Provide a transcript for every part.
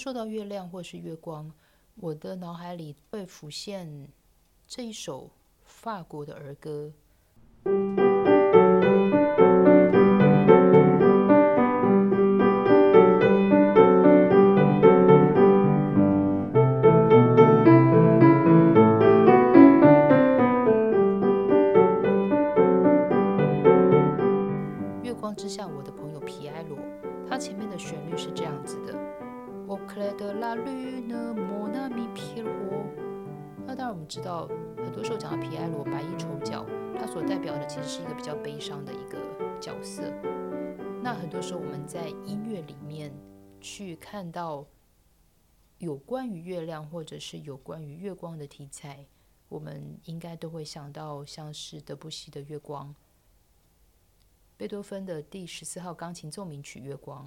说到月亮或是月光，我的脑海里会浮现这一首法国的儿歌。月光之下，我的朋友皮埃罗，他前面的旋律是这样子的：“Au clair de la lune, mon ami Pierrot。”那当然，我们知道，很多时候讲到皮埃罗白衣丑角，他所代表的其实是一个比较悲伤的一个角色。那很多时候我们在音乐里面去看到有关于月亮或者是有关于月光的题材，我们应该都会想到像是德布西的《月光》。贝多芬的第十四号钢琴奏鸣曲《月光》，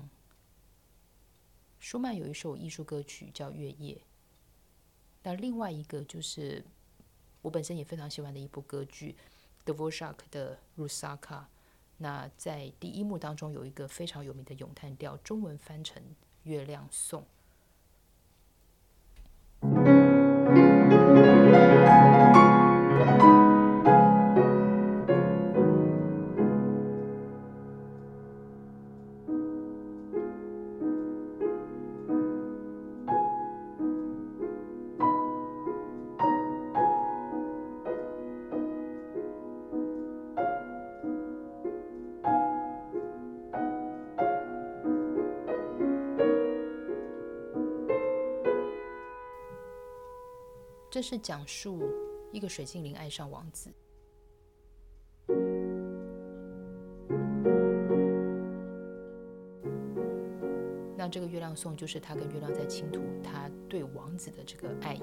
舒曼有一首艺术歌曲叫《月夜》，那另外一个就是我本身也非常喜欢的一部歌剧德沃沙克的《Rusaka》。那在第一幕当中有一个非常有名的咏叹调，中文翻成《月亮颂》。这是讲述一个水精灵爱上王子。那这个月亮颂就是他跟月亮在倾吐他对王子的这个爱意。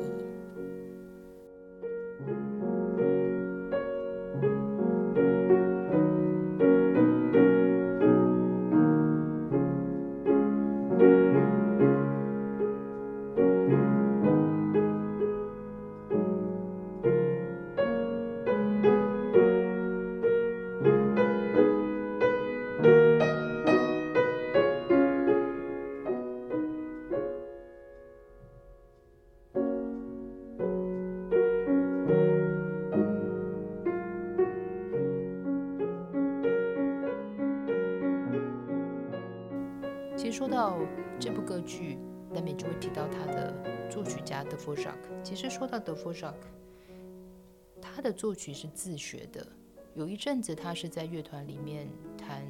其实说到这部歌剧，难免就会提到他的作曲家德弗绍克。其实说到德弗绍克，他的作曲是自学的。有一阵子，他是在乐团里面弹，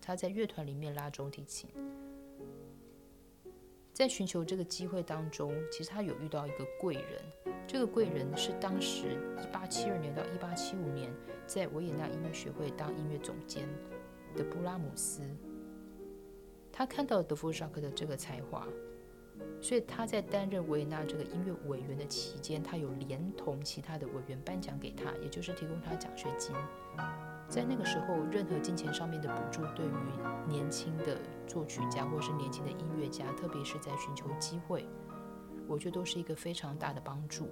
他在乐团里面拉中提琴。在寻求这个机会当中，其实他有遇到一个贵人。这个贵人是当时一八七二年到一八七五年在维也纳音乐学会当音乐总监的布拉姆斯。他看到德弗绍克的这个才华，所以他在担任维也纳这个音乐委员的期间，他有连同其他的委员颁奖给他，也就是提供他奖学金。在那个时候，任何金钱上面的补助，对于年轻的作曲家或是年轻的音乐家，特别是在寻求机会，我觉得都是一个非常大的帮助。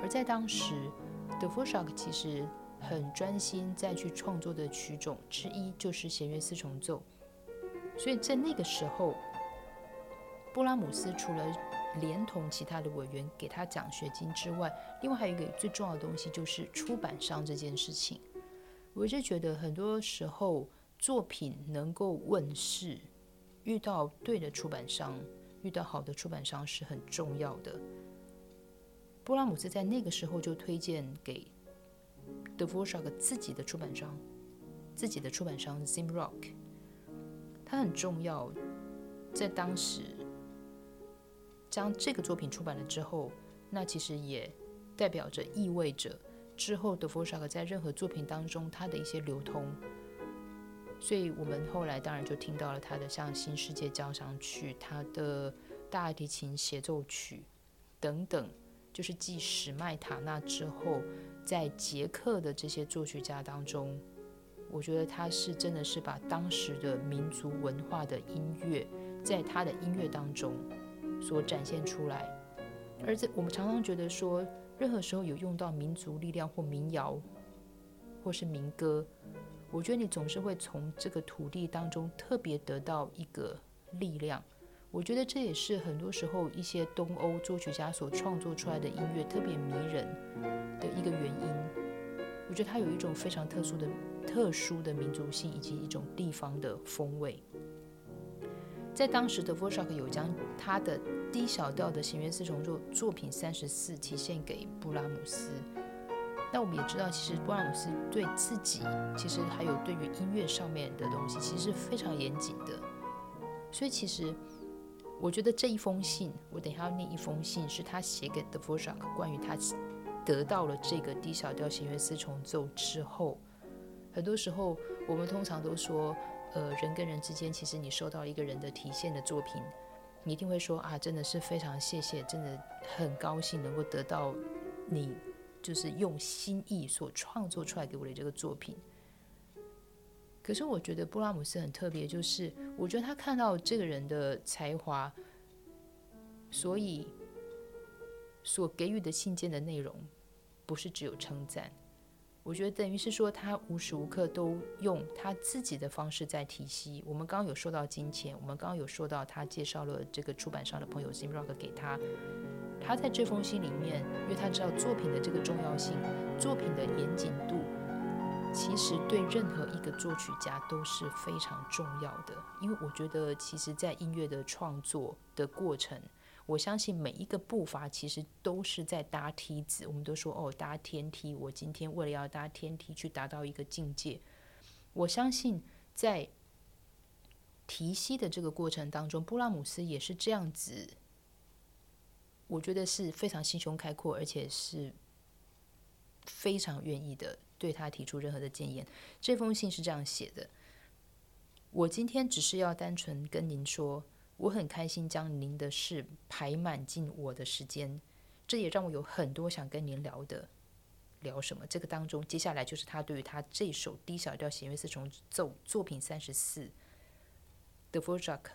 而在当时，德弗绍克其实很专心在去创作的曲种之一就是弦乐四重奏。所以在那个时候，布拉姆斯除了连同其他的委员给他奖学金之外，另外还有一个最重要的东西就是出版商这件事情。我一直觉得很多时候作品能够问世，遇到对的出版商，遇到好的出版商是很重要的。布拉姆斯在那个时候就推荐给德弗绍克自己的出版商，自己的出版商 Zimrock。它很重要，在当时将这个作品出版了之后，那其实也代表着意味着之后德弗绍克在任何作品当中他的一些流通。所以我们后来当然就听到了他的像《新世界交响曲》、他的大提琴协奏曲等等，就是继史麦塔纳之后，在捷克的这些作曲家当中。我觉得他是真的是把当时的民族文化的音乐，在他的音乐当中所展现出来。而这我们常常觉得说，任何时候有用到民族力量或民谣，或是民歌，我觉得你总是会从这个土地当中特别得到一个力量，我觉得这也是很多时候一些东欧作曲家所创作出来的音乐特别迷人的一个原因。我觉得它有一种非常特殊的、特殊的民族性以及一种地方的风味。在当时的 v o r s h a k 有将他的低小调的弦乐四重奏作品三十四体现给布拉姆斯。那我们也知道，其实布拉姆斯对自己，其实还有对于音乐上面的东西，其实是非常严谨的。所以其实。我觉得这一封信，我等一下要念一封信，是他写给 The v o r s h a k 关于他得到了这个 D 小调弦乐四重奏之后，很多时候我们通常都说，呃，人跟人之间，其实你收到一个人的体现的作品，你一定会说啊，真的是非常谢谢，真的很高兴能够得到你就是用心意所创作出来给我的这个作品。可是我觉得布拉姆斯很特别，就是我觉得他看到这个人的才华，所以所给予的信件的内容不是只有称赞。我觉得等于是说他无时无刻都用他自己的方式在提息。我们刚刚有说到金钱，我们刚刚有说到他介绍了这个出版商的朋友 Sim Rock 给他。他在这封信里面，因为他知道作品的这个重要性，作品的严谨度。其实对任何一个作曲家都是非常重要的，因为我觉得，其实，在音乐的创作的过程，我相信每一个步伐其实都是在搭梯子。我们都说哦，搭天梯。我今天为了要搭天梯去达到一个境界，我相信在提息的这个过程当中，布拉姆斯也是这样子。我觉得是非常心胸开阔，而且是非常愿意的。对他提出任何的建言，这封信是这样写的：我今天只是要单纯跟您说，我很开心将您的事排满进我的时间，这也让我有很多想跟您聊的。聊什么？这个当中，接下来就是他对于他这首低小调弦乐四重奏作品三十四的 v o r j a k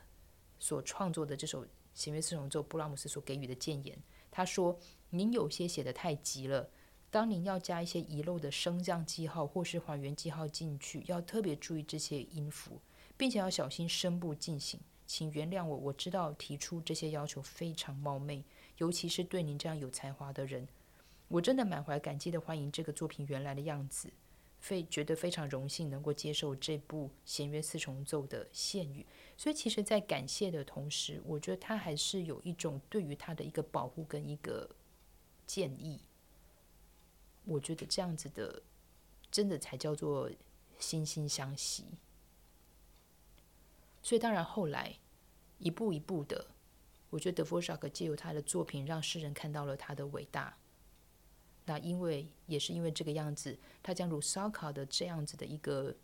所创作的这首弦乐四重奏，布拉姆斯所给予的建言。他说：“您有些写的太急了。”当您要加一些遗漏的升降记号或是还原记号进去，要特别注意这些音符，并且要小心声部进行。请原谅我，我知道提出这些要求非常冒昧，尤其是对您这样有才华的人，我真的满怀感激的欢迎这个作品原来的样子，非觉得非常荣幸能够接受这部弦乐四重奏的献语。所以，其实，在感谢的同时，我觉得他还是有一种对于他的一个保护跟一个建议。我觉得这样子的，真的才叫做惺惺相惜。所以当然后来一步一步的，我觉得德弗沙克借由他的作品，让世人看到了他的伟大。那因为也是因为这个样子，他将鲁萨卡的这样子的一个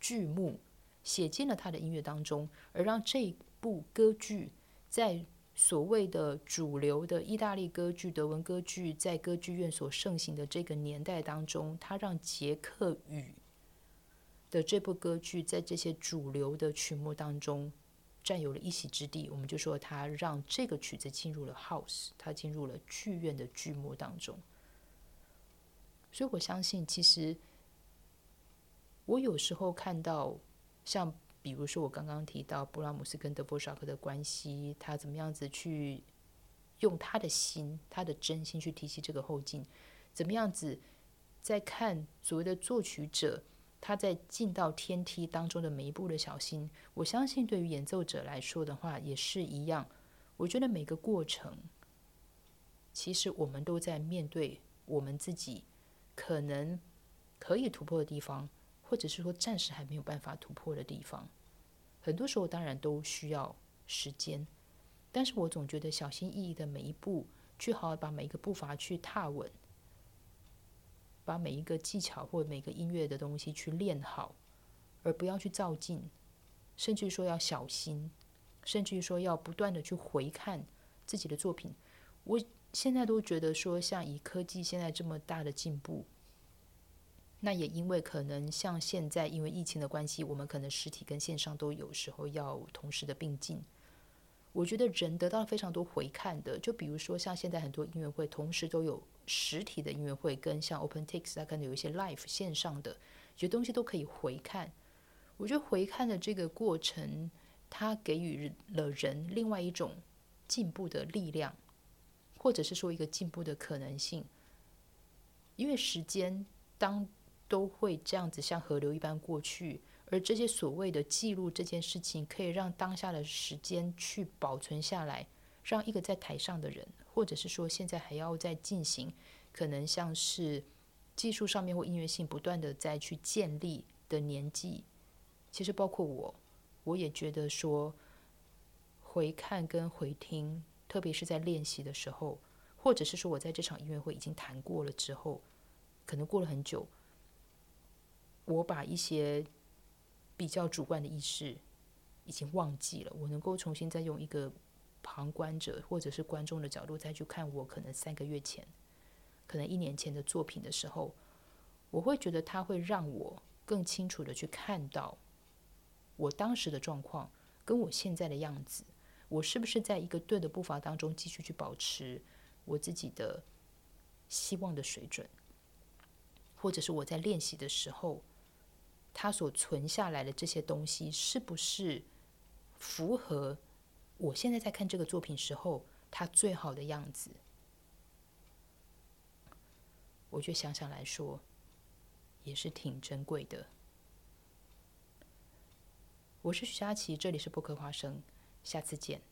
剧目写进了他的音乐当中，而让这部歌剧在。所谓的主流的意大利歌剧、德文歌剧在歌剧院所盛行的这个年代当中，他让捷克语的这部歌剧在这些主流的曲目当中占有了一席之地。我们就说，他让这个曲子进入了 house，他进入了剧院的剧目当中。所以我相信，其实我有时候看到像。比如说，我刚刚提到布拉姆斯跟德波绍克的关系，他怎么样子去用他的心、他的真心去提起这个后劲？怎么样子在看所谓的作曲者，他在进到天梯当中的每一步的小心？我相信，对于演奏者来说的话，也是一样。我觉得每个过程，其实我们都在面对我们自己可能可以突破的地方。或者是说暂时还没有办法突破的地方，很多时候当然都需要时间，但是我总觉得小心翼翼的每一步，去好好把每一个步伐去踏稳，把每一个技巧或每个音乐的东西去练好，而不要去照进，甚至于说要小心，甚至于说要不断的去回看自己的作品。我现在都觉得说，像以科技现在这么大的进步。那也因为可能像现在，因为疫情的关系，我们可能实体跟线上都有时候要同时的并进。我觉得人得到了非常多回看的，就比如说像现在很多音乐会同时都有实体的音乐会，跟像 OpenTix 它可能有一些 Live 线上的，有些东西都可以回看。我觉得回看的这个过程，它给予了人另外一种进步的力量，或者是说一个进步的可能性。因为时间当都会这样子像河流一般过去，而这些所谓的记录这件事情，可以让当下的时间去保存下来，让一个在台上的人，或者是说现在还要在进行，可能像是技术上面或音乐性不断的再去建立的年纪，其实包括我，我也觉得说回看跟回听，特别是在练习的时候。或者是说，我在这场音乐会已经弹过了之后，可能过了很久，我把一些比较主观的意识已经忘记了。我能够重新再用一个旁观者或者是观众的角度再去看我可能三个月前、可能一年前的作品的时候，我会觉得它会让我更清楚的去看到我当时的状况跟我现在的样子，我是不是在一个对的步伐当中继续去保持。我自己的希望的水准，或者是我在练习的时候，他所存下来的这些东西，是不是符合我现在在看这个作品时候他最好的样子？我觉得想想来说，也是挺珍贵的。我是徐佳琪，这里是播客花生，下次见。